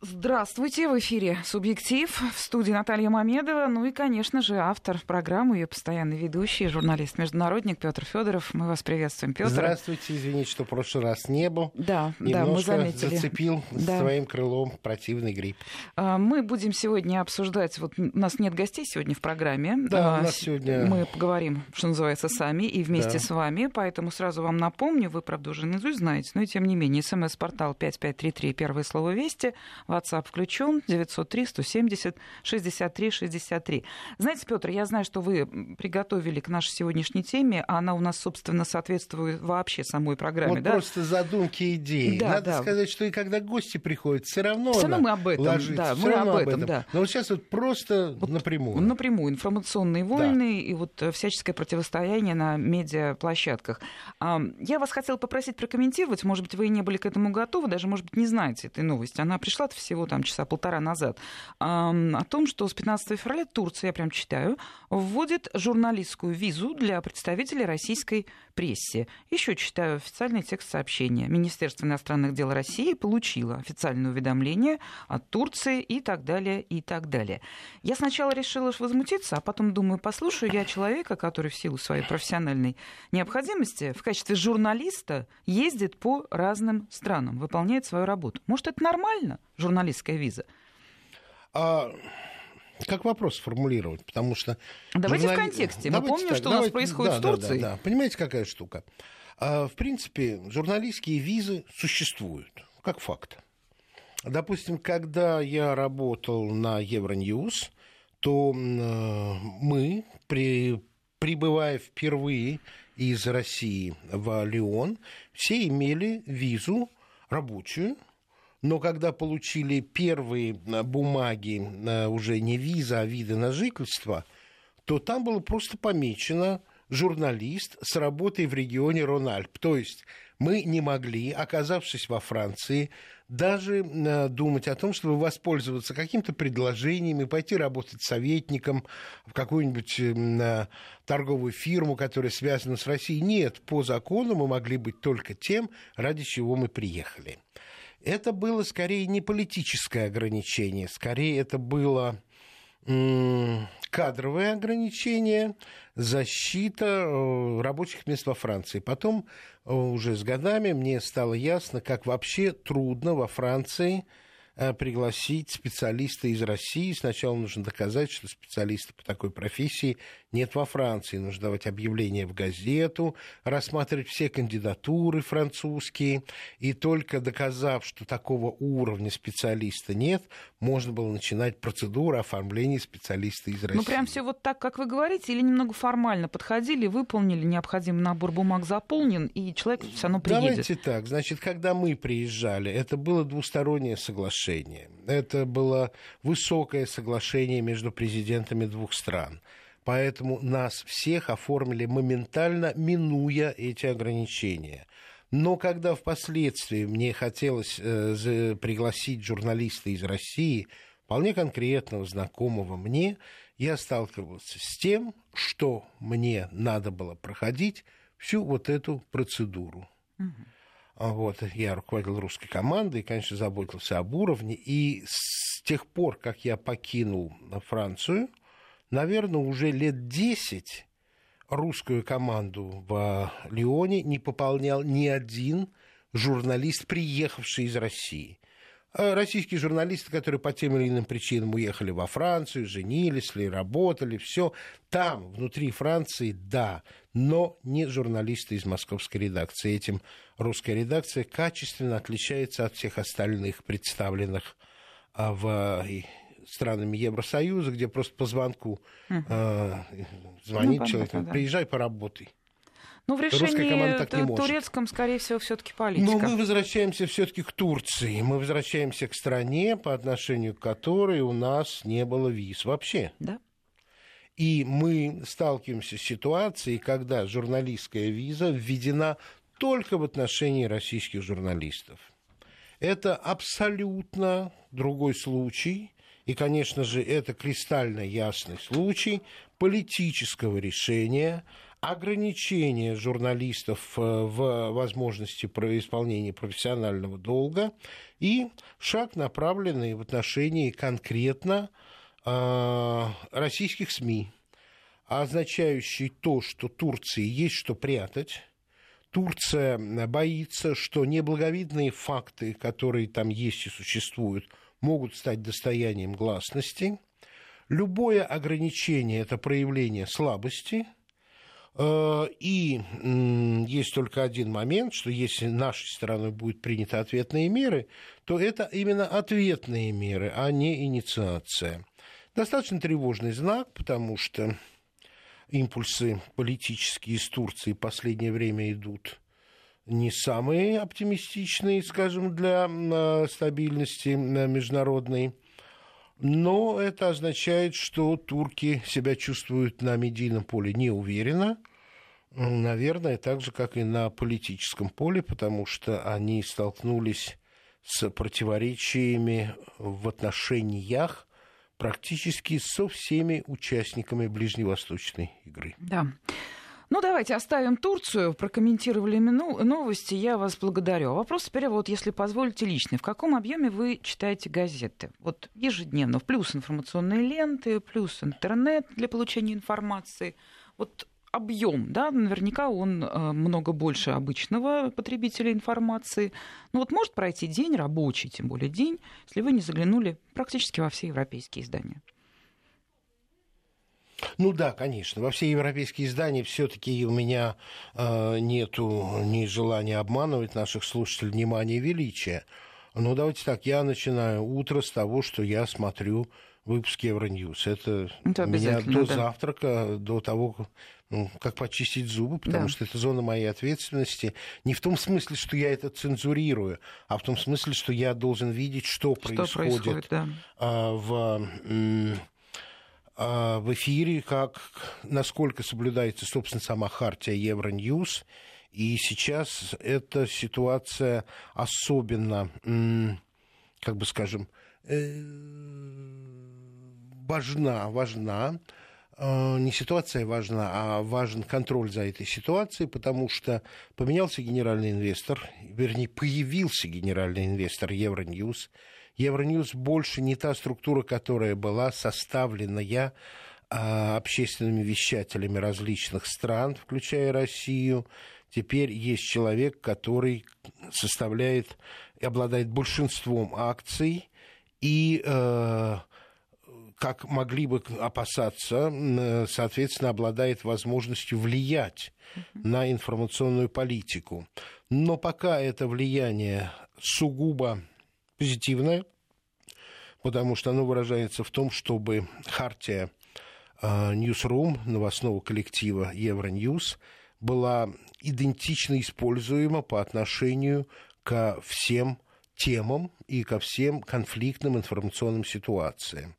Здравствуйте, в эфире «Субъектив», в студии Наталья Мамедова, ну и, конечно же, автор программы, ее постоянный ведущий, журналист-международник Петр Федоров. Мы вас приветствуем, Петр. Здравствуйте, извините, что в прошлый раз не был. Да, да, мы заметили. зацепил да. своим крылом противный грипп. А, мы будем сегодня обсуждать, вот у нас нет гостей сегодня в программе. Да, у а, нас сегодня... Мы поговорим, что называется, сами и вместе да. с вами, поэтому сразу вам напомню, вы, правда, уже наизусть знаете, но и тем не менее, смс-портал 5533, первое слово «Вести», WhatsApp включен, 903-170-63-63. Знаете, Петр, я знаю, что вы приготовили к нашей сегодняшней теме, а она у нас, собственно, соответствует вообще самой программе. Вот да? просто задумки идеи. Да, Надо да. сказать, что и когда гости приходят, все равно все равно мы об этом, ложится, да, мы об, об этом, да. Но вот сейчас вот просто вот напрямую. Напрямую. Информационные войны да. и вот э, всяческое противостояние на медиаплощадках. Я вас хотела попросить прокомментировать, может быть, вы не были к этому готовы, даже, может быть, не знаете этой новости. Она пришла всего там часа полтора назад, о том, что с 15 февраля Турция, я прям читаю, вводит журналистскую визу для представителей российской прессе. Еще читаю официальный текст сообщения. Министерство иностранных дел России получило официальное уведомление от Турции и так далее, и так далее. Я сначала решила возмутиться, а потом думаю, послушаю я человека, который в силу своей профессиональной необходимости в качестве журналиста ездит по разным странам, выполняет свою работу. Может, это нормально, журналистская виза? А как вопрос сформулировать, потому что... Давайте журнали... в контексте. Мы помним, так, что давайте... у нас происходит да, в Турции. Да, да, да. Понимаете, какая штука? А, в принципе, журналистские визы существуют, как факт. Допустим, когда я работал на Евроньюз, то мы, при, прибывая впервые из России в Лион, все имели визу рабочую, но когда получили первые э, бумаги, э, уже не виза, а виды на жительство, то там было просто помечено журналист с работой в регионе Рональп. То есть мы не могли, оказавшись во Франции, даже э, думать о том, чтобы воспользоваться каким-то предложением и пойти работать советником в какую-нибудь торговую фирму, которая связана с Россией. Нет, по закону мы могли быть только тем, ради чего мы приехали это было скорее не политическое ограничение, скорее это было кадровое ограничение, защита э, рабочих мест во Франции. Потом э, уже с годами мне стало ясно, как вообще трудно во Франции Э, пригласить специалиста из России. Сначала нужно доказать, что специалиста по такой профессии нет во Франции. Нужно давать объявление в газету, рассматривать все кандидатуры французские. И только доказав, что такого уровня специалиста нет, можно было начинать процедуру оформления специалиста из России. Ну, прям все вот так, как вы говорите, или немного формально подходили, выполнили, необходимый набор бумаг заполнен, и человек все равно приедет? Давайте так. Значит, когда мы приезжали, это было двустороннее соглашение. Это было высокое соглашение между президентами двух стран. Поэтому нас всех оформили моментально, минуя эти ограничения. Но когда впоследствии мне хотелось э, пригласить журналиста из России, вполне конкретного, знакомого мне, я сталкивался с тем, что мне надо было проходить всю вот эту процедуру. Угу. Вот, я руководил русской командой, конечно, заботился об уровне. И с тех пор, как я покинул Францию, наверное, уже лет 10 русскую команду в Лионе не пополнял ни один журналист, приехавший из России. А российские журналисты, которые по тем или иным причинам уехали во Францию, женились ли, работали, все. Там, внутри Франции, да, но не журналисты из московской редакции. Этим русская редакция качественно отличается от всех остальных представленных а, в странами Евросоюза, где просто по звонку угу. э, звонит ну, человек, да. приезжай, поработай. Ну, в решении турецком, скорее всего, все-таки политика. Но мы возвращаемся все-таки к Турции. Мы возвращаемся к стране, по отношению к которой у нас не было виз вообще. Да. И мы сталкиваемся с ситуацией, когда журналистская виза введена только в отношении российских журналистов. Это абсолютно другой случай. И, конечно же, это кристально ясный случай политического решения ограничение журналистов э, в возможности исполнения профессионального долга и шаг, направленный в отношении конкретно э, российских СМИ, означающий то, что Турции есть что прятать, Турция боится, что неблаговидные факты, которые там есть и существуют, могут стать достоянием гласности. Любое ограничение – это проявление слабости. Э, и есть только один момент, что если нашей стороной будут приняты ответные меры, то это именно ответные меры, а не инициация. Достаточно тревожный знак, потому что импульсы политические из Турции в последнее время идут не самые оптимистичные, скажем, для стабильности международной. Но это означает, что турки себя чувствуют на медийном поле неуверенно, наверное, так же, как и на политическом поле, потому что они столкнулись с противоречиями в отношениях практически со всеми участниками ближневосточной игры. Да. Ну, давайте оставим Турцию. Прокомментировали новости. Я вас благодарю. А вопрос теперь, вот, если позволите, личный. В каком объеме вы читаете газеты? Вот ежедневно. Плюс информационные ленты, плюс интернет для получения информации. Вот объем, да, наверняка он э, много больше обычного потребителя информации. Ну вот может пройти день, рабочий, тем более день, если вы не заглянули практически во все европейские издания. Ну да, конечно. Во все европейские издания все-таки у меня э, нету ни желания обманывать наших слушателей внимания величия. Ну давайте так, я начинаю утро с того, что я смотрю выпуски Евроньюз. Это, Это меня до да. завтрака, до того, ну, как почистить зубы, потому да. что это зона моей ответственности. Не в том смысле, что я это цензурирую, а в том смысле, что я должен видеть, что, что происходит, происходит да. А, в в эфире, как, насколько соблюдается, собственно, сама хартия Евроньюз. И сейчас эта ситуация особенно, как бы скажем, э, важна, важна. Э, не ситуация важна, а важен контроль за этой ситуацией, потому что поменялся генеральный инвестор, вернее, появился генеральный инвестор Евроньюз. Евроньюз больше не та структура, которая была составлена я а, общественными вещателями различных стран, включая Россию. Теперь есть человек, который составляет и обладает большинством акций и э, как могли бы опасаться, соответственно, обладает возможностью влиять на информационную политику. Но пока это влияние сугубо позитивное, потому что оно выражается в том, чтобы хартия Newsroom, новостного коллектива Евроньюз, была идентично используема по отношению ко всем темам и ко всем конфликтным информационным ситуациям.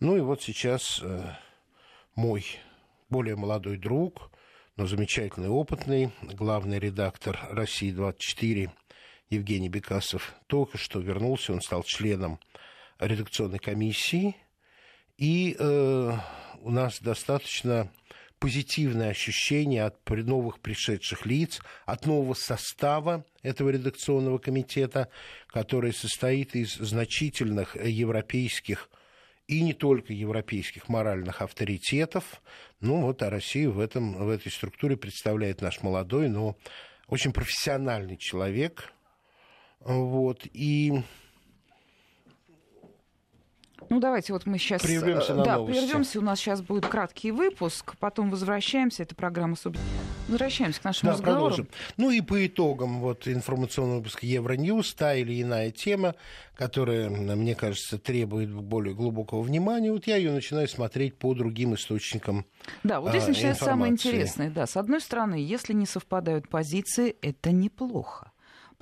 Ну и вот сейчас э, мой более молодой друг, но замечательный, опытный, главный редактор «России-24» Евгений Бекасов только что вернулся, он стал членом редакционной комиссии, и э, у нас достаточно позитивное ощущение от новых пришедших лиц, от нового состава этого редакционного комитета, который состоит из значительных европейских и не только европейских моральных авторитетов. Ну вот, а Россию в, этом, в этой структуре представляет наш молодой, но очень профессиональный человек. Вот, и ну, давайте вот мы сейчас... Прервемся на Да, новости. прервемся. У нас сейчас будет краткий выпуск, потом возвращаемся. Это программа Возвращаемся к нашему да, разговору. Продолжим. Ну и по итогам вот информационного выпуска Евроньюз, та или иная тема, которая, мне кажется, требует более глубокого внимания, вот я ее начинаю смотреть по другим источникам Да, вот здесь а, начинается самое интересное. Да, с одной стороны, если не совпадают позиции, это неплохо.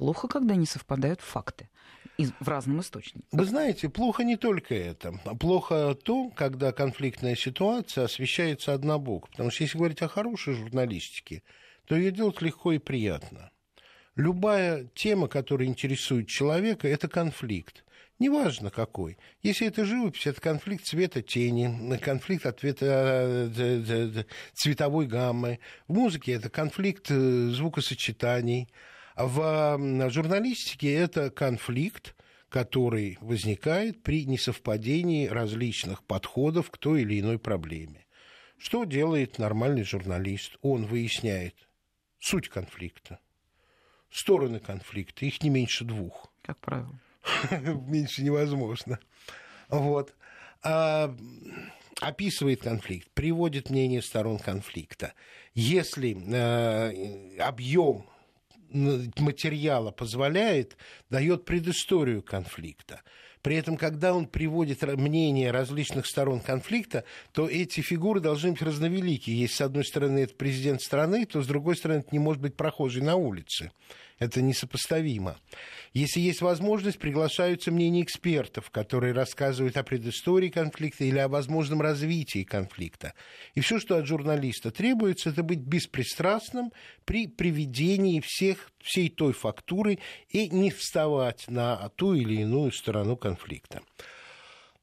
Плохо, когда не совпадают факты в разном источнике. Вы знаете, плохо не только это. Плохо то, когда конфликтная ситуация освещается однобоко. Потому что если говорить о хорошей журналистике, то ее делать легко и приятно. Любая тема, которая интересует человека, это конфликт. неважно какой. Если это живопись, это конфликт цвета тени, конфликт ответа, э, цветовой гаммы. В музыке это конфликт э, звукосочетаний. В журналистике это конфликт, который возникает при несовпадении различных подходов к той или иной проблеме. Что делает нормальный журналист? Он выясняет суть конфликта, стороны конфликта, их не меньше двух. Как правило. меньше невозможно. Вот. А, описывает конфликт, приводит мнение сторон конфликта. Если э, объем материала позволяет, дает предысторию конфликта. При этом, когда он приводит мнение различных сторон конфликта, то эти фигуры должны быть разновеликие. Если, с одной стороны, это президент страны, то, с другой стороны, это не может быть прохожий на улице. Это несопоставимо. Если есть возможность, приглашаются мнения экспертов, которые рассказывают о предыстории конфликта или о возможном развитии конфликта. И все, что от журналиста требуется, это быть беспристрастным при приведении всех, всей той фактуры и не вставать на ту или иную сторону конфликта.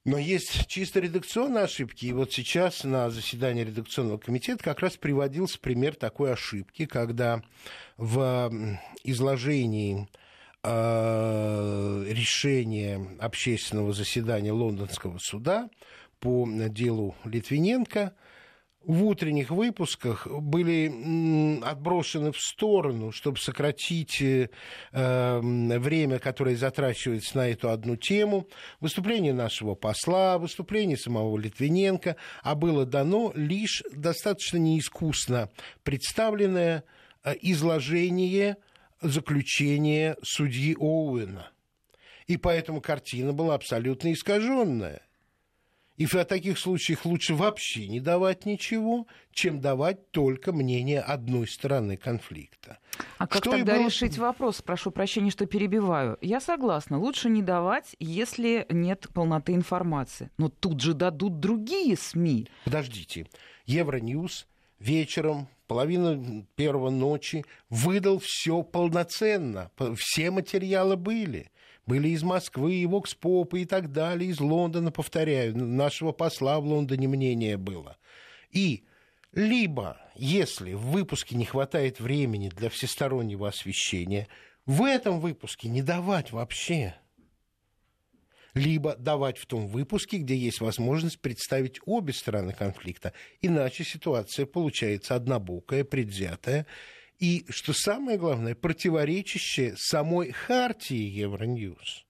Но есть чисто редакционные ошибки. И вот сейчас на заседании редакционного комитета как раз приводился пример такой ошибки, когда в изложении э, решения общественного заседания лондонского суда по делу Литвиненко – в утренних выпусках были отброшены в сторону, чтобы сократить э, эм, время, которое затрачивается на эту одну тему. Выступление нашего посла, выступление самого Литвиненко, а было дано лишь достаточно неискусно представленное э, изложение заключения судьи Оуэна. И поэтому картина была абсолютно искаженная. И в таких случаях лучше вообще не давать ничего, чем давать только мнение одной стороны конфликта. А как что тогда было... решить вопрос? Прошу прощения, что перебиваю. Я согласна, лучше не давать, если нет полноты информации. Но тут же дадут другие СМИ. Подождите. Евроньюз вечером половина первого ночи выдал все полноценно. Все материалы были были из Москвы, и Вокспопа и так далее, из Лондона, повторяю, нашего посла в Лондоне мнение было. И либо, если в выпуске не хватает времени для всестороннего освещения, в этом выпуске не давать вообще. Либо давать в том выпуске, где есть возможность представить обе стороны конфликта. Иначе ситуация получается однобокая, предвзятая и, что самое главное, противоречащее самой хартии Евроньюз.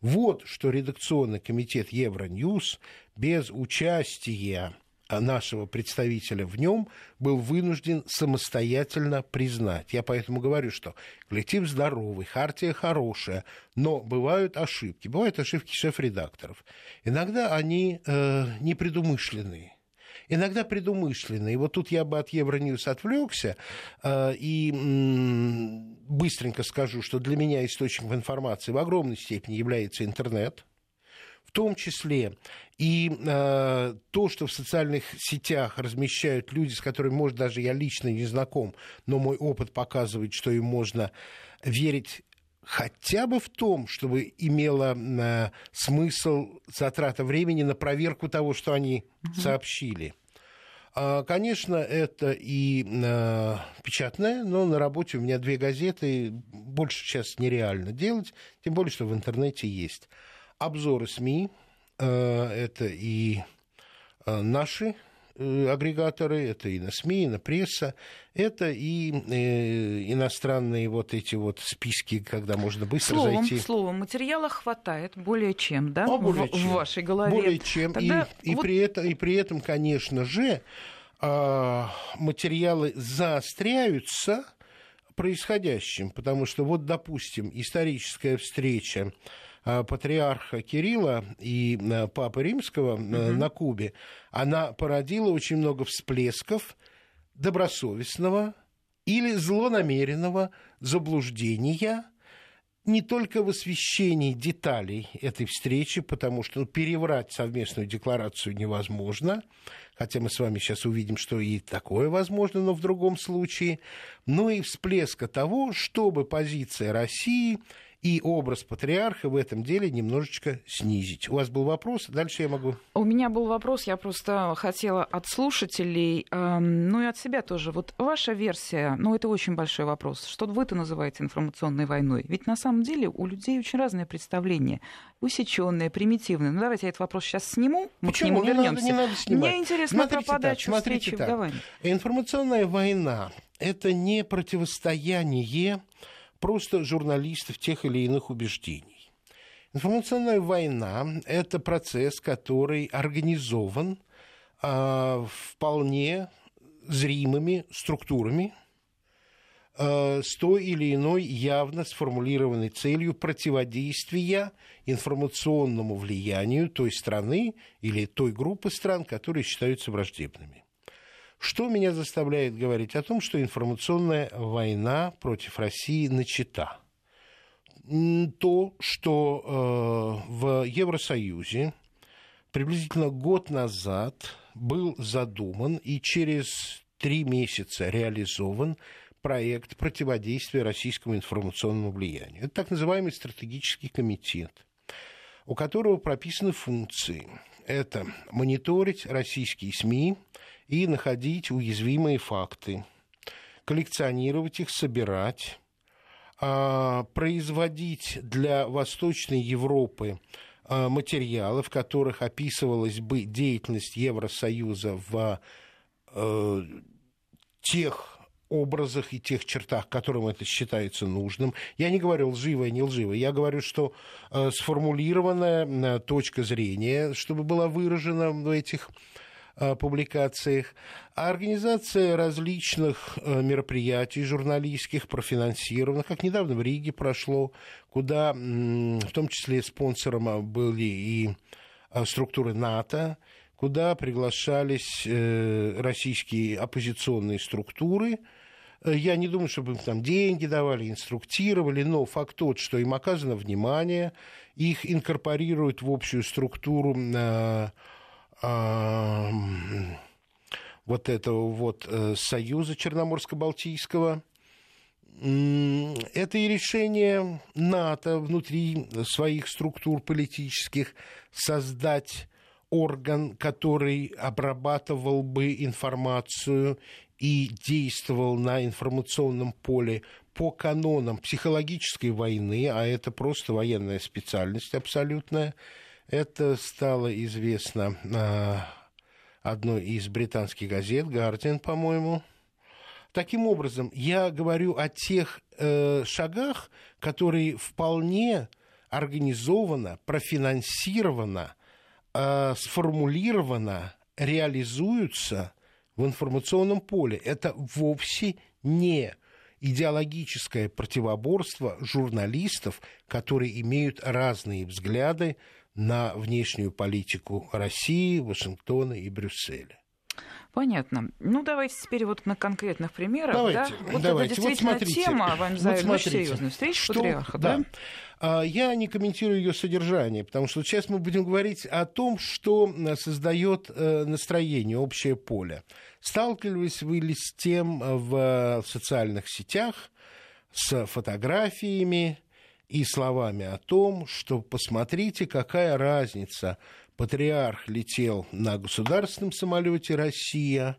Вот что редакционный комитет Евроньюз без участия нашего представителя в нем был вынужден самостоятельно признать. Я поэтому говорю, что коллектив здоровый, хартия хорошая, но бывают ошибки. Бывают ошибки шеф-редакторов. Иногда они э, непредумышленные иногда предумышленные. И вот тут я бы от Евроньюз отвлекся э, и быстренько скажу, что для меня источником информации в огромной степени является интернет в том числе и э, то, что в социальных сетях размещают люди, с которыми, может, даже я лично не знаком, но мой опыт показывает, что им можно верить хотя бы в том, чтобы имело э, смысл затрата времени на проверку того, что они угу. сообщили. А, конечно, это и э, печатное, но на работе у меня две газеты, больше сейчас нереально делать, тем более, что в интернете есть. Обзоры СМИ, э, это и наши агрегаторы, это и на СМИ, и на пресса, это и э, иностранные вот эти вот списки, когда можно быстро словом, зайти. Словом, материала хватает более чем, да, а более в, чем. в вашей голове. Более чем. Тогда и, вот... и, при этом, и при этом, конечно же, э, материалы заостряются происходящим, потому что вот, допустим, историческая встреча Э, патриарха Кирилла и э, Папы Римского угу. на Кубе, она породила очень много всплесков добросовестного или злонамеренного заблуждения не только в освещении деталей этой встречи, потому что ну, переврать совместную декларацию невозможно, хотя мы с вами сейчас увидим, что и такое возможно, но в другом случае, но и всплеска того, чтобы позиция России и образ патриарха в этом деле немножечко снизить. У вас был вопрос? Дальше я могу... У меня был вопрос, я просто хотела от слушателей, э, ну и от себя тоже. Вот ваша версия, ну это очень большой вопрос. Что вы-то называете информационной войной? Ведь на самом деле у людей очень разное представление. Усеченное, примитивное. Ну давайте я этот вопрос сейчас сниму, мы Почему? к нему вернемся. Не надо, не надо снимать. Мне интересно смотрите про подачу так, встречи так. в Информационная война – это не противостояние просто журналистов тех или иных убеждений. Информационная война – это процесс, который организован э, вполне зримыми структурами э, с той или иной явно сформулированной целью противодействия информационному влиянию той страны или той группы стран, которые считаются враждебными. Что меня заставляет говорить о том, что информационная война против России начата? То, что э, в Евросоюзе приблизительно год назад был задуман и через три месяца реализован проект противодействия российскому информационному влиянию. Это так называемый стратегический комитет, у которого прописаны функции. Это мониторить российские СМИ, и находить уязвимые факты, коллекционировать их, собирать, а, производить для Восточной Европы а, материалы, в которых описывалась бы деятельность Евросоюза в э, тех образах и тех чертах, которым это считается нужным. Я не говорю лживое, не лживое. Я говорю, что э, сформулированная э, точка зрения, чтобы была выражена в этих публикациях, а организация различных э, мероприятий журналистских, профинансированных, как недавно в Риге прошло, куда в том числе спонсором были и э, структуры НАТО, куда приглашались российские оппозиционные структуры, я не думаю, чтобы им там деньги давали, инструктировали, но факт тот, что им оказано внимание, их инкорпорируют в общую структуру вот этого вот э, союза Черноморско-Балтийского. Это и решение НАТО внутри своих структур политических создать орган, который обрабатывал бы информацию и действовал на информационном поле по канонам психологической войны, а это просто военная специальность абсолютная, это стало известно а, одной из британских газет, «Гардиан», по-моему. Таким образом, я говорю о тех э, шагах, которые вполне организованно, профинансировано, э, сформулировано, реализуются в информационном поле. Это вовсе не идеологическое противоборство журналистов, которые имеют разные взгляды на внешнюю политику России, Вашингтона и Брюсселя. Понятно. Ну, давайте теперь вот на конкретных примерах. Давайте, да? Вот давайте. это действительно вот смотрите, тема, вам вот смотрите, очень серьезная встреча что, патриарха, да? да? А, я не комментирую ее содержание, потому что сейчас мы будем говорить о том, что создает э, настроение, общее поле. Сталкивались вы ли с тем э, в социальных сетях, с фотографиями, и словами о том, что посмотрите, какая разница. Патриарх летел на государственном самолете «Россия»,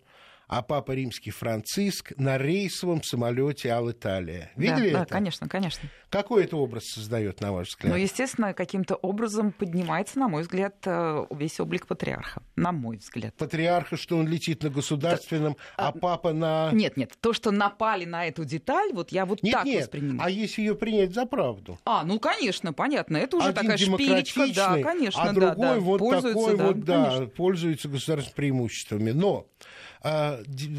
а Папа Римский Франциск на рейсовом самолете Ал-Италия. Видели да, это? Да, конечно, конечно. Какой это образ создает, на ваш взгляд? Ну, естественно, каким-то образом поднимается, на мой взгляд, э, весь облик патриарха. На мой взгляд. Патриарха, что он летит на государственном, да. а, а папа на... Нет, нет, то, что напали на эту деталь, вот я вот нет, так нет. воспринимаю. А если ее принять за правду? А, ну, конечно, понятно. Это уже Один такая шпилечка, да, конечно, а да, другой да. вот такой да, вот, да, конечно. пользуется государственными преимуществами. Но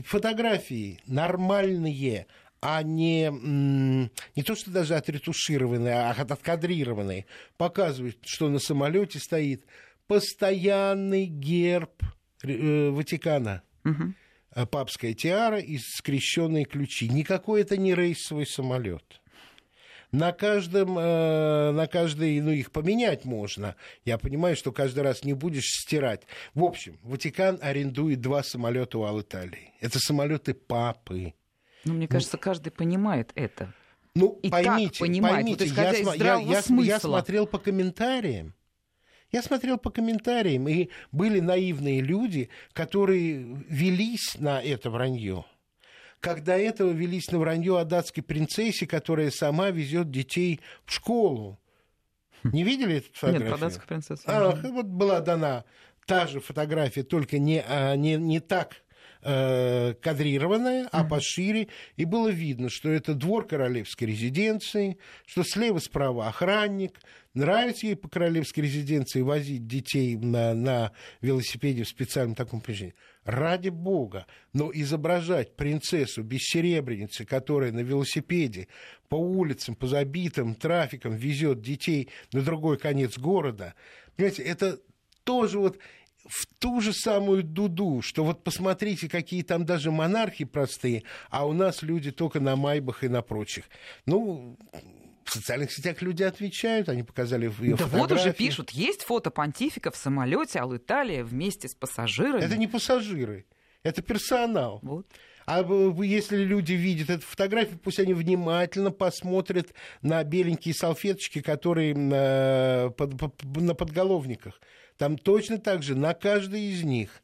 фотографии нормальные, а не, не то, что даже отретушированные, а откадрированные, показывают, что на самолете стоит постоянный герб э, Ватикана. Угу. Папская тиара и скрещенные ключи. Никакой это не рейсовый самолет на каждом, э, на каждый, ну, их поменять можно. Я понимаю, что каждый раз не будешь стирать. В общем, Ватикан арендует два самолета у Ал-Италии. Это самолеты папы. Ну, мне кажется, каждый понимает это. Ну, и поймите, понимает, поймите, вот я, я, я, я смотрел по комментариям. Я смотрел по комментариям, и были наивные люди, которые велись на это вранье. Как до этого велись на вранье о датской принцессе, которая сама везет детей в школу. Не видели эту фотографию? Нет, про датскую принцессу. А, вот была дана та же фотография, только не, а, не, не так э, кадрированная, а пошире. И было видно, что это двор королевской резиденции, что слева-справа охранник. Нравится ей по королевской резиденции возить детей на, на велосипеде в специальном таком помещении. Ради бога. Но изображать принцессу без серебряницы, которая на велосипеде по улицам, по забитым трафиком везет детей на другой конец города, понимаете, это тоже вот в ту же самую дуду, что вот посмотрите, какие там даже монархи простые, а у нас люди только на майбах и на прочих. Ну, в социальных сетях люди отвечают, они показали ее Да вот уже пишут, есть фото понтифика в самолете Ал-Италия вместе с пассажирами. Это не пассажиры, это персонал. Вот. А если люди видят эту фотографию, пусть они внимательно посмотрят на беленькие салфеточки, которые на, под- на подголовниках. Там точно так же на каждой из них.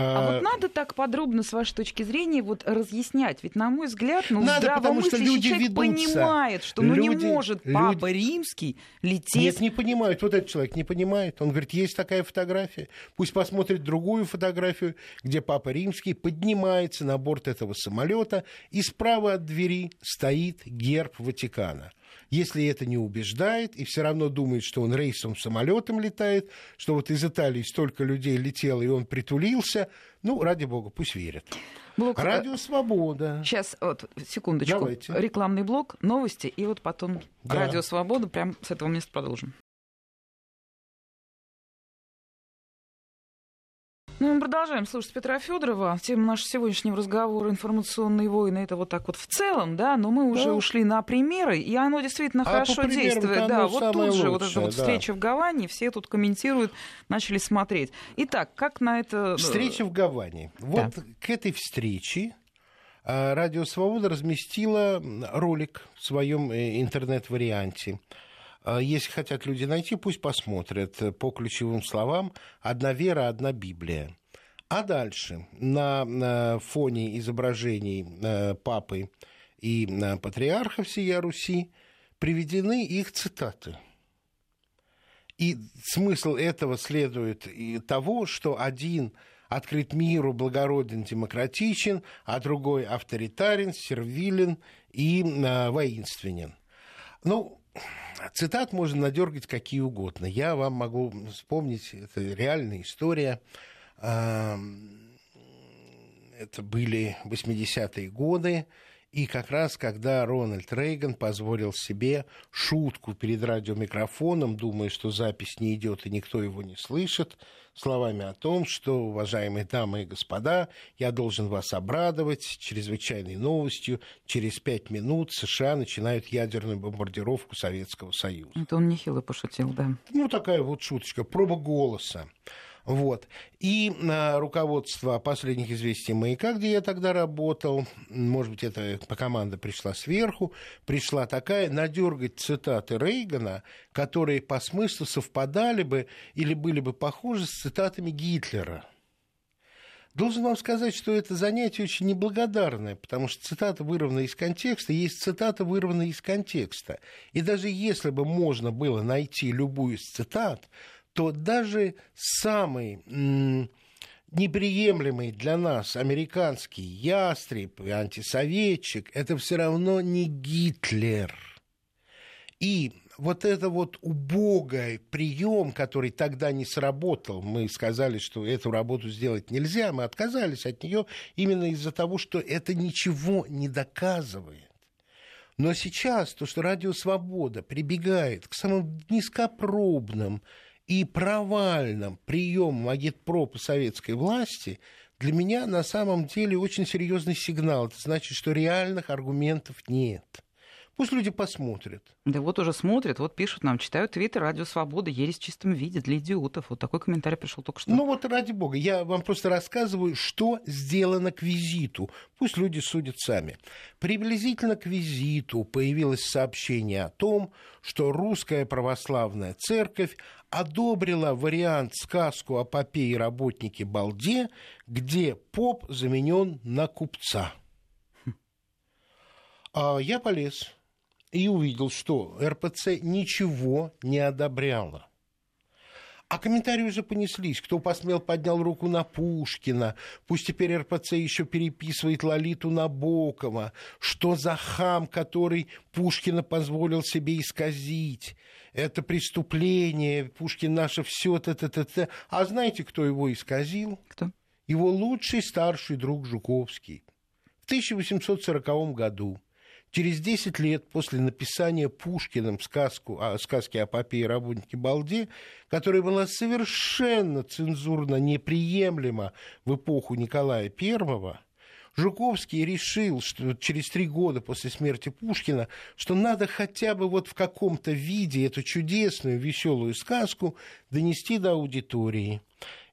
А вот надо так подробно, с вашей точки зрения, вот разъяснять. Ведь, на мой взгляд, ну, Надо, потому что люди человек ведутся. понимает, что ну, Люди- не может люди- папа римский лететь Нет, не понимают. Вот этот человек не понимает. Он говорит, есть такая фотография. Пусть посмотрит другую фотографию, где папа римский поднимается на борт этого самолета, и справа от двери стоит герб Ватикана. Если это не убеждает, и все равно думает, что он рейсом самолетом летает, что вот из Италии столько людей летело, и он притулился, ну, ради бога, пусть верят. Блок, э, Радио «Свобода». Сейчас, вот, секундочку. Давайте. Рекламный блок, новости, и вот потом Да. Радио Свобода. Прям с этого места продолжим. Ну, мы продолжаем слушать Петра Федорова. Тема нашего сегодняшнего разговора информационные войны. Это вот так вот в целом, да, но мы уже Да. ушли на примеры, и оно действительно А хорошо действует. Да, вот тут же вот эта лучшее, вот да. встреча в Гаване, все тут комментируют, начали смотреть. Итак, как на это... э, Встреча в Гаване. Вот к этой встрече а, Радио Свобода разместила ролик в своем э, интернет-варианте. А, Если хотят люди найти, пусть посмотрят э, по ключевым словам «Одна вера, одна Библия». А дальше на, фоне изображений э, папы и э, патриарха всея Руси приведены их цитаты. И смысл этого следует и того, что один открыт миру, благороден, демократичен, а другой авторитарен, сервилен и а, воинственен. Ну, цитат можно надергать какие угодно. Я вам могу вспомнить, это реальная история. А, Это были 80-е годы. И как раз, когда Рональд Рейган позволил себе шутку перед радиомикрофоном, думая, что запись не идет и никто его не слышит, словами о том, что, уважаемые дамы и господа, я должен вас обрадовать чрезвычайной новостью. Через пять минут США начинают ядерную бомбардировку Советского Союза. Это он нехило пошутил, да. Ну, такая вот шуточка, проба голоса. Вот. И а, руководство последних известий «Маяка», где я тогда работал, может быть, эта команда пришла сверху, пришла такая, надергать цитаты Рейгана, которые по смыслу совпадали бы или были бы похожи с цитатами Гитлера. Должен вам сказать, что это занятие очень неблагодарное, потому что цитата вырвана из контекста, есть цитата вырвана из контекста. И даже если бы можно было найти любую из цитат, то даже самый неприемлемый для нас американский ястреб и антисоветчик, это все равно не Гитлер. И вот это вот убогий прием, который тогда не сработал, мы сказали, что эту работу сделать нельзя, мы отказались от нее именно из-за того, что это ничего не доказывает. Но сейчас то, что Радио Свобода прибегает к самым низкопробным и провальным приемам агитпропа советской власти, для меня на самом деле очень серьезный сигнал. Это значит, что реальных аргументов нет. Пусть люди посмотрят. Да вот уже смотрят, вот пишут нам, читают твиттер «Радио Свобода», ересь в чистом виде для идиотов. Вот такой комментарий пришел только что. Ну вот ради бога, я вам просто рассказываю, что сделано к визиту. Пусть люди судят сами. Приблизительно к визиту появилось сообщение о том, что русская православная церковь одобрила вариант сказку о попе и работнике Балде, где поп заменен на купца. А я полез и увидел, что РПЦ ничего не одобряла. А комментарии уже понеслись. Кто посмел, поднял руку на Пушкина. Пусть теперь РПЦ еще переписывает Лолиту Набокова. Что за хам, который Пушкина позволил себе исказить? Это преступление. Пушкин наше все. Т -т -т -т. А знаете, кто его исказил? Кто? Его лучший старший друг Жуковский. В 1840 году Через 10 лет после написания Пушкиным сказку, а, сказки о папе и работнике Балде, которая была совершенно цензурно неприемлема в эпоху Николая I, Жуковский решил, что через три года после смерти Пушкина, что надо хотя бы вот в каком-то виде эту чудесную, веселую сказку донести до аудитории.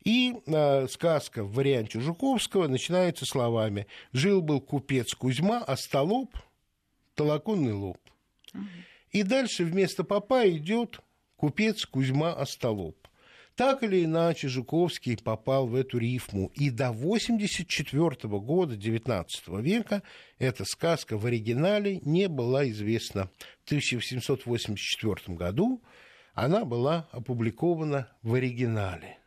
И э, сказка в варианте Жуковского начинается словами «Жил-был купец Кузьма, а столоп толоконный лоб. И дальше вместо папа идет купец Кузьма Остолоп. Так или иначе, Жуковский попал в эту рифму. И до 1984 года XIX века эта сказка в оригинале не была известна. В 1884 году она была опубликована в оригинале.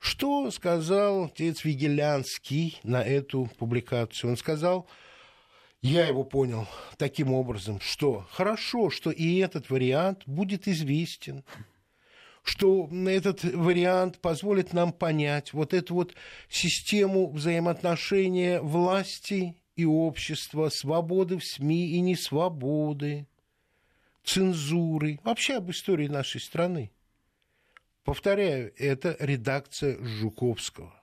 Что сказал отец Вигелянский на эту публикацию? Он сказал, я его понял таким образом, что хорошо, что и этот вариант будет известен, что этот вариант позволит нам понять вот эту вот систему взаимоотношения власти и общества, свободы в СМИ и несвободы, цензуры, вообще об истории нашей страны. Повторяю, это редакция Жуковского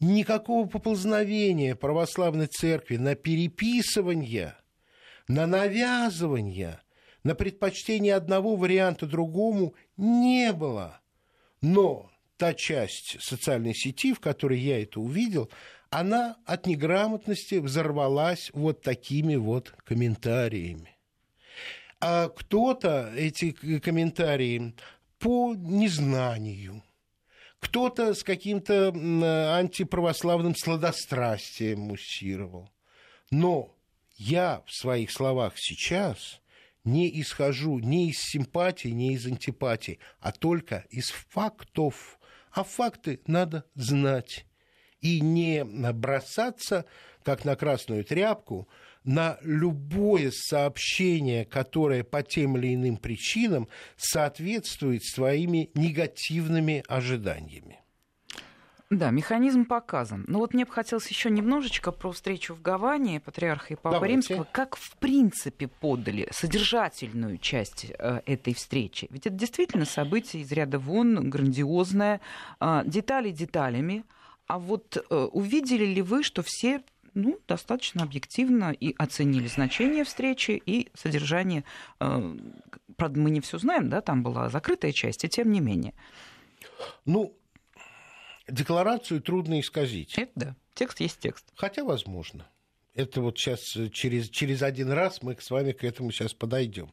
никакого поползновения православной церкви на переписывание, на навязывание, на предпочтение одного варианта другому не было. Но та часть социальной сети, в которой я это увидел, она от неграмотности взорвалась вот такими вот комментариями. А кто-то эти комментарии по незнанию – кто-то с каким-то антиправославным сладострастием муссировал. Но я в своих словах сейчас не исхожу ни из симпатии, ни из антипатии, а только из фактов. А факты надо знать и не бросаться, как на красную тряпку, на любое сообщение, которое по тем или иным причинам соответствует своими негативными ожиданиями. Да, механизм показан. Но вот мне бы хотелось еще немножечко про встречу в Гаване патриарха и Папы Давайте. Римского. Как в принципе подали содержательную часть э, этой встречи? Ведь это действительно событие из ряда вон, грандиозное, э, детали деталями. А вот э, увидели ли вы, что все ну, достаточно объективно и оценили значение встречи и содержание. Э, правда, мы не все знаем, да, там была закрытая часть, и тем не менее. Ну, декларацию трудно исказить. Это да, текст есть текст. Хотя возможно. Это вот сейчас через, через один раз мы с вами к этому сейчас подойдем.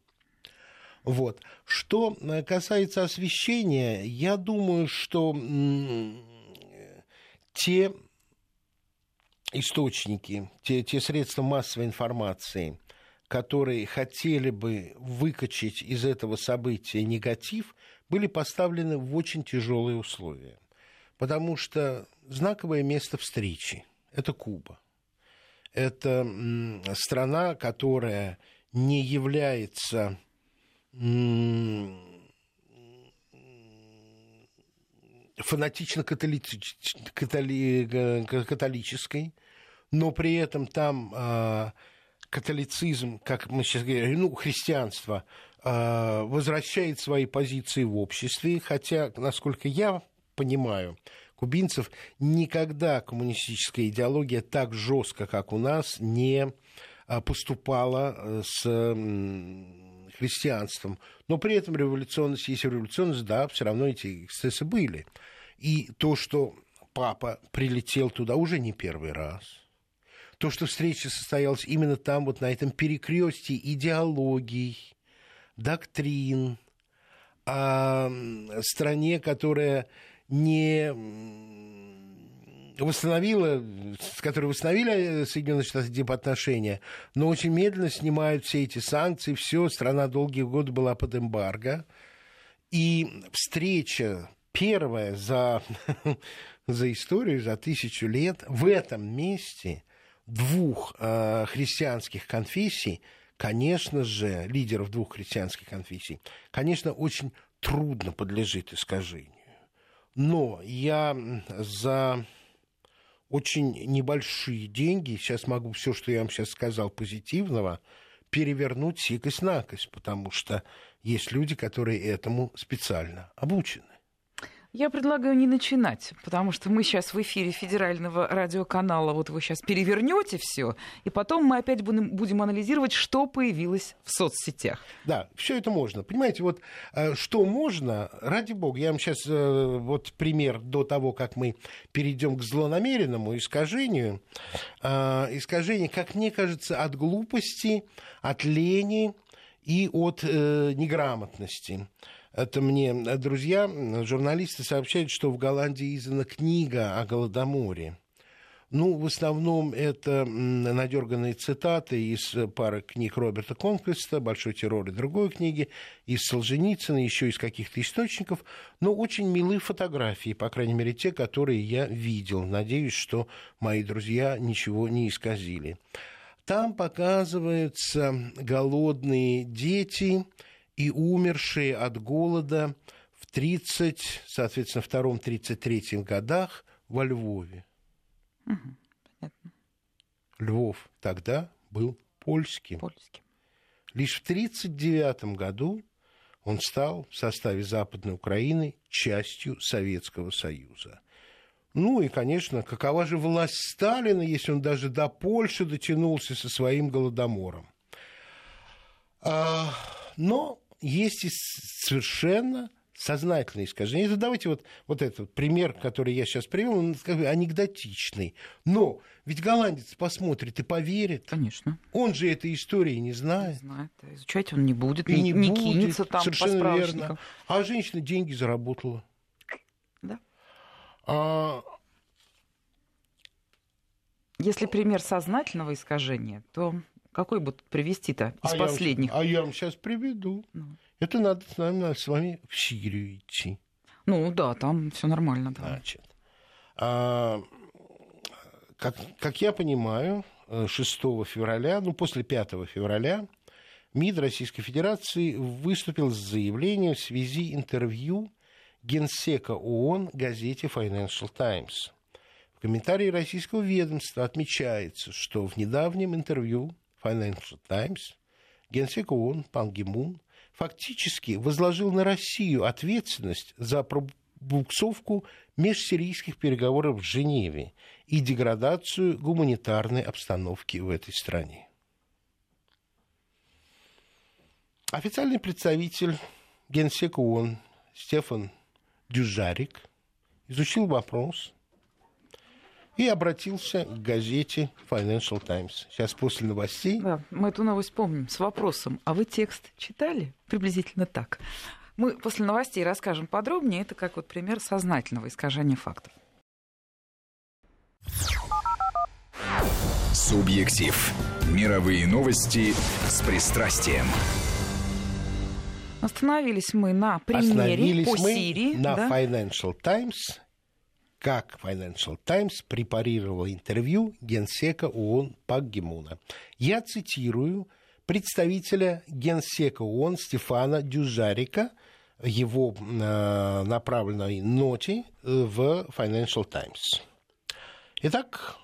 Вот. Что касается освещения, я думаю, что те источники, те, те средства массовой информации, которые хотели бы выкачать из этого события негатив, были поставлены в очень тяжелые условия. Потому что знаковое место встречи – это Куба. Это страна, которая не является фанатично католической, но при этом там э, католицизм, как мы сейчас говорим, ну, христианство, э, возвращает свои позиции в обществе, хотя, насколько я понимаю, кубинцев никогда коммунистическая идеология так жестко, как у нас, не поступала с христианством. Но при этом революционность, есть революционность, да, все равно эти эксцессы были. И то, что папа прилетел туда уже не первый раз, то, что встреча состоялась именно там, вот на этом перекрестии идеологий, доктрин, о стране, которая не восстановила, с которой восстановили Соединенные Штаты дипотношения, но очень медленно снимают все эти санкции, все, страна долгие годы была под эмбарго. И встреча первая за, за историю, за тысячу лет в этом месте двух э, христианских конфессий, конечно же, лидеров двух христианских конфессий, конечно, очень трудно подлежит искажению. Но я за очень небольшие деньги, сейчас могу все, что я вам сейчас сказал позитивного, перевернуть сикость-накость, потому что есть люди, которые этому специально обучены. Я предлагаю не начинать, потому что мы сейчас в эфире федерального радиоканала, вот вы сейчас перевернете все, и потом мы опять будем, будем анализировать, что появилось в соцсетях. Да, все это можно. Понимаете, вот э, что можно, ради бога, я вам сейчас э, вот пример до того, как мы перейдем к злонамеренному искажению. Э, искажение, как мне кажется, от глупости, от лени и от неграмотности. Это мне друзья, журналисты сообщают, что в Голландии издана книга о Голодоморе. Ну, в основном это надерганные цитаты из пары книг Роберта Конквеста, «Большой террор» и другой книги, из Солженицына, еще из каких-то источников, но очень милые фотографии, по крайней мере, те, которые я видел. Надеюсь, что мои друзья ничего не исказили. Там показываются голодные дети, и умершие от голода в 30, соответственно, втором 33 годах во Львове. Угу, Львов тогда был польским. Польским. Лишь в 1939 году он стал в составе Западной Украины частью Советского Союза. Ну и, конечно, какова же власть Сталина, если он даже до Польши дотянулся со своим голодомором. А, но есть и совершенно сознательное искажение. Это давайте вот, вот этот пример, который я сейчас привел, он как бы анекдотичный. Но ведь голландец посмотрит и поверит. Конечно. Он же этой истории не знает. Не знает. Изучать он не будет, и не, не будет. кинется там Совершенно по верно. А женщина деньги заработала. Да. А... Если пример сознательного искажения, то какой бы привести-то из а последних? Я, а я вам сейчас приведу. Ну. Это надо, наверное, с вами в Сирию идти. Ну да, там все нормально, да. Значит, а, как, как я понимаю, 6 февраля, ну после 5 февраля, МИД Российской Федерации выступил с заявлением в связи интервью генсека ООН газете Financial Times. В комментарии российского ведомства отмечается, что в недавнем интервью Financial Times, генсек ООН Пан Гимун фактически возложил на Россию ответственность за пробуксовку межсирийских переговоров в Женеве и деградацию гуманитарной обстановки в этой стране. Официальный представитель Генсека ООН Стефан Дюжарик изучил вопрос и обратился к газете Financial Times. Сейчас после новостей. Да, мы эту новость помним с вопросом. А вы текст читали? Приблизительно так. Мы после новостей расскажем подробнее. Это как вот пример сознательного искажения фактов. Субъектив. Мировые новости с пристрастием. Остановились мы на примере по мы Сирии. На да? Financial Times как Financial Times препарировала интервью генсека ООН Пак Гимуна. Я цитирую представителя генсека ООН Стефана Дюжарика, его э, направленной ноте э, в Financial Times. Итак,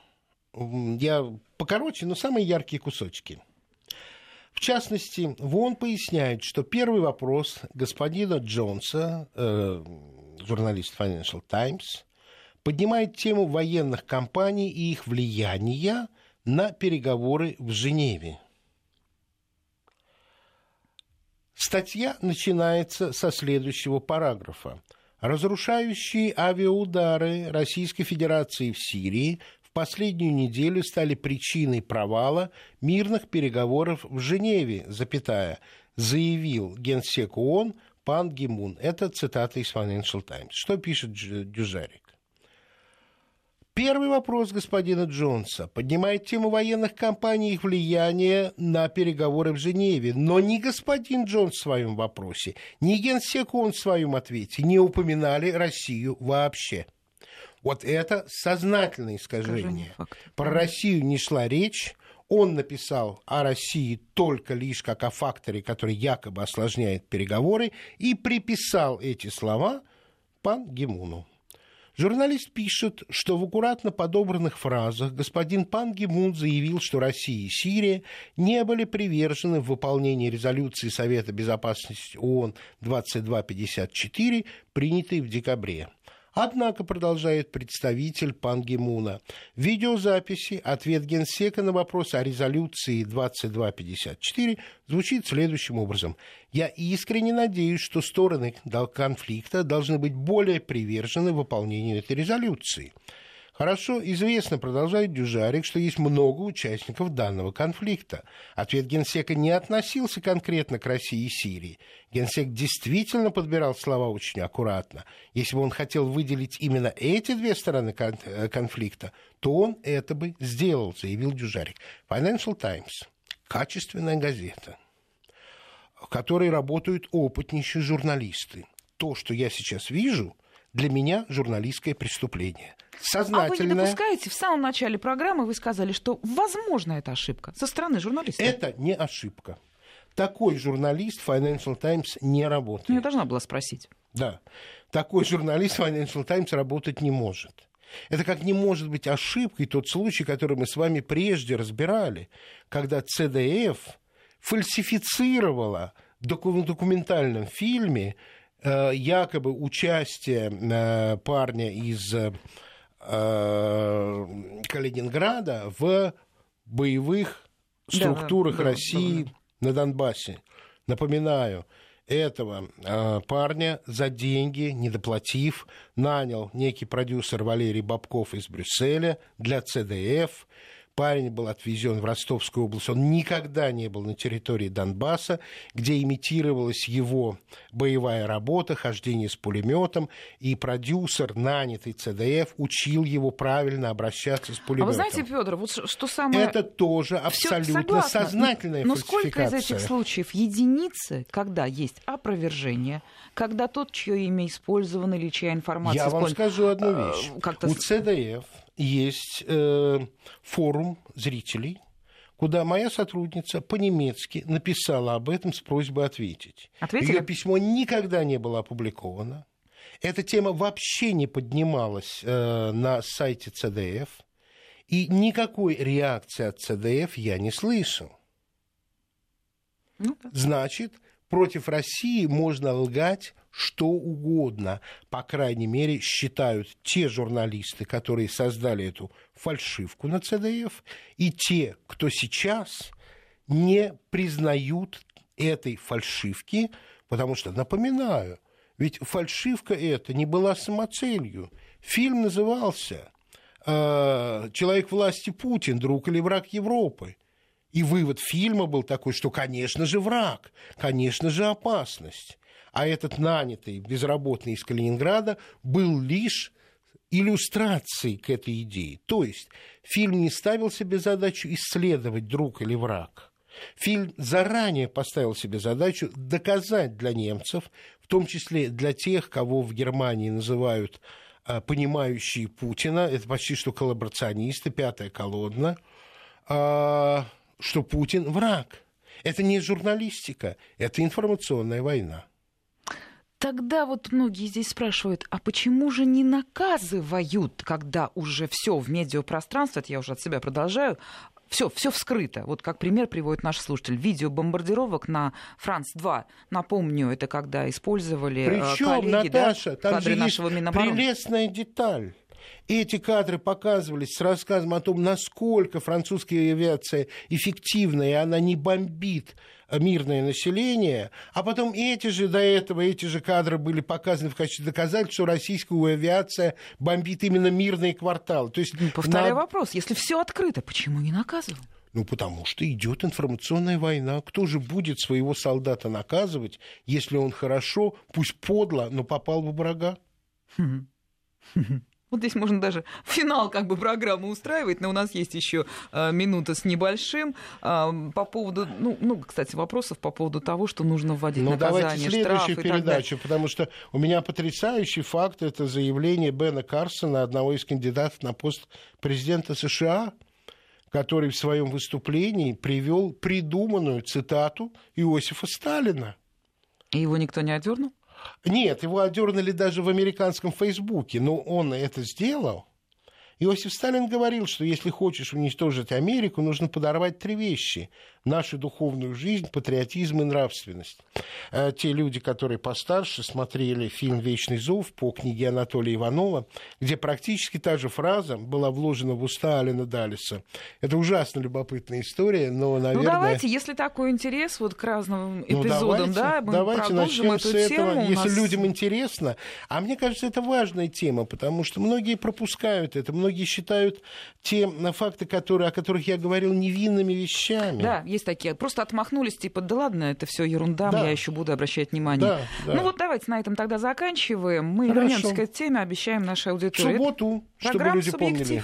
я покороче, но самые яркие кусочки. В частности, ВОН поясняет, что первый вопрос господина Джонса, э, журналист Financial Times, поднимает тему военных кампаний и их влияния на переговоры в Женеве. Статья начинается со следующего параграфа. Разрушающие авиаудары Российской Федерации в Сирии в последнюю неделю стали причиной провала мирных переговоров в Женеве, запятая, заявил генсек ООН Пан Гимун. Это цитата из Financial Times. Что пишет Дюжарик? Первый вопрос господина Джонса поднимает тему военных кампаний и их влияния на переговоры в Женеве. Но ни господин Джонс в своем вопросе, ни генсек он в своем ответе не упоминали Россию вообще. Вот это сознательное искажение. Про Россию не шла речь. Он написал о России только лишь как о факторе, который якобы осложняет переговоры, и приписал эти слова пан Гимуну. Журналист пишет, что в аккуратно подобранных фразах господин Пан Ги заявил, что Россия и Сирия не были привержены в выполнении резолюции Совета Безопасности ООН 2254, принятой в декабре. Однако, продолжает представитель Пан Гимуна, видеозаписи ответ Генсека на вопрос о резолюции 2254 звучит следующим образом. «Я искренне надеюсь, что стороны конфликта должны быть более привержены выполнению этой резолюции». Хорошо известно, продолжает Дюжарик, что есть много участников данного конфликта. Ответ Генсека не относился конкретно к России и Сирии. Генсек действительно подбирал слова очень аккуратно. Если бы он хотел выделить именно эти две стороны э, конфликта, то он это бы сделал, заявил Дюжарик. Financial Times – качественная газета, в которой работают опытнейшие журналисты. То, что я сейчас вижу, для меня журналистское преступление – сознательное. А вы не допускаете? В самом начале программы вы сказали, что возможно это ошибка со стороны журналиста. Это не ошибка. Такой журналист Financial Times не работает. Ну, я должна была спросить. Да. Такой журналист Financial Times работать не может. Это как не может быть ошибкой тот случай, который мы с вами прежде разбирали, когда ЦДФ фальсифицировала в документальном фильме якобы участие э, парня из Э, Калининграда в боевых структурах да, России да. на Донбассе. Напоминаю, этого э, парня за деньги, не доплатив, нанял некий продюсер Валерий Бабков из Брюсселя для ЦДФ. Парень был отвезен в Ростовскую область. Он никогда не был на территории Донбасса, где имитировалась его боевая работа, хождение с пулеметом. И продюсер, нанятый ЦДФ, учил его правильно обращаться с пулеметом. А вы знаете, Федор, вот что самое... Это тоже абсолютно сознательная Но сколько из этих случаев единицы, когда есть опровержение, когда тот, чье имя использовано или чья информация... Я вам скажу одну э, вещь. У ЦДФ есть э, форум зрителей, куда моя сотрудница по-немецки написала об этом с просьбой ответить. Ответили? Ее письмо никогда не было опубликовано. Эта тема вообще не поднималась э, на сайте ЦДФ. И никакой реакции от ЦДФ я не слышал. Ну, да. Значит, против России можно лгать что угодно, по крайней мере, считают те журналисты, которые создали эту фальшивку на ЦДФ, и те, кто сейчас не признают этой фальшивки, потому что, напоминаю, ведь фальшивка эта не была самоцелью. Фильм назывался э, «Человек власти Путин. Друг или враг Европы». И вывод фильма был такой, что, конечно же, враг, конечно же, опасность а этот нанятый безработный из Калининграда был лишь иллюстрацией к этой идее. То есть фильм не ставил себе задачу исследовать друг или враг. Фильм заранее поставил себе задачу доказать для немцев, в том числе для тех, кого в Германии называют а, понимающие Путина, это почти что коллаборационисты, пятая колонна, а, что Путин враг. Это не журналистика, это информационная война. Тогда вот многие здесь спрашивают, а почему же не наказывают, когда уже все в медиапространстве, это я уже от себя продолжаю, все, все вскрыто. Вот как пример приводит наш слушатель. Видео бомбардировок на Франц-2. Напомню, это когда использовали Причем, коллеги, Наташа, да, там кадры же нашего есть Минобороны. прелестная деталь. Эти кадры показывались с рассказом о том, насколько французская авиация эффективна, и она не бомбит мирное население, а потом эти же до этого, эти же кадры были показаны в качестве доказательства, что российская авиация бомбит именно мирные кварталы. То есть, Повторяю на... вопрос, если все открыто, почему не наказывают? Ну, потому что идет информационная война. Кто же будет своего солдата наказывать, если он хорошо, пусть подло, но попал в врага? Вот здесь можно даже финал как бы программы устраивать, но у нас есть еще э, минута с небольшим э, по поводу, ну, ну, кстати, вопросов по поводу того, что нужно вводить ну, наказание, давайте следующую передачу, потому что у меня потрясающий факт это заявление Бена Карсона, одного из кандидатов на пост президента США, который в своем выступлении привел придуманную цитату Иосифа Сталина. И его никто не одернул? Нет, его одернули даже в американском Фейсбуке, но он это сделал. Иосиф Сталин говорил, что если хочешь уничтожить Америку, нужно подорвать три вещи нашу духовную жизнь, патриотизм и нравственность. Э, те люди, которые постарше, смотрели фильм «Вечный зов» по книге Анатолия Иванова, где практически та же фраза была вложена в уста Алина Далиса. Это ужасно любопытная история, но, ну, наверное... Ну, давайте, если такой интерес вот к разным ну, эпизодам, ну, давайте, да, мы давайте начнем эту с этого, тему. Если нас... людям интересно. А мне кажется, это важная тема, потому что многие пропускают это, многие считают те факты, которые, о которых я говорил, невинными вещами. Да, есть такие. Просто отмахнулись, типа, да ладно, это все ерунда, да. я еще буду обращать внимание. Да, да. Ну вот давайте на этом тогда заканчиваем. Мы вернемся к этой теме, обещаем нашей аудитории. В субботу, чтобы люди помнили.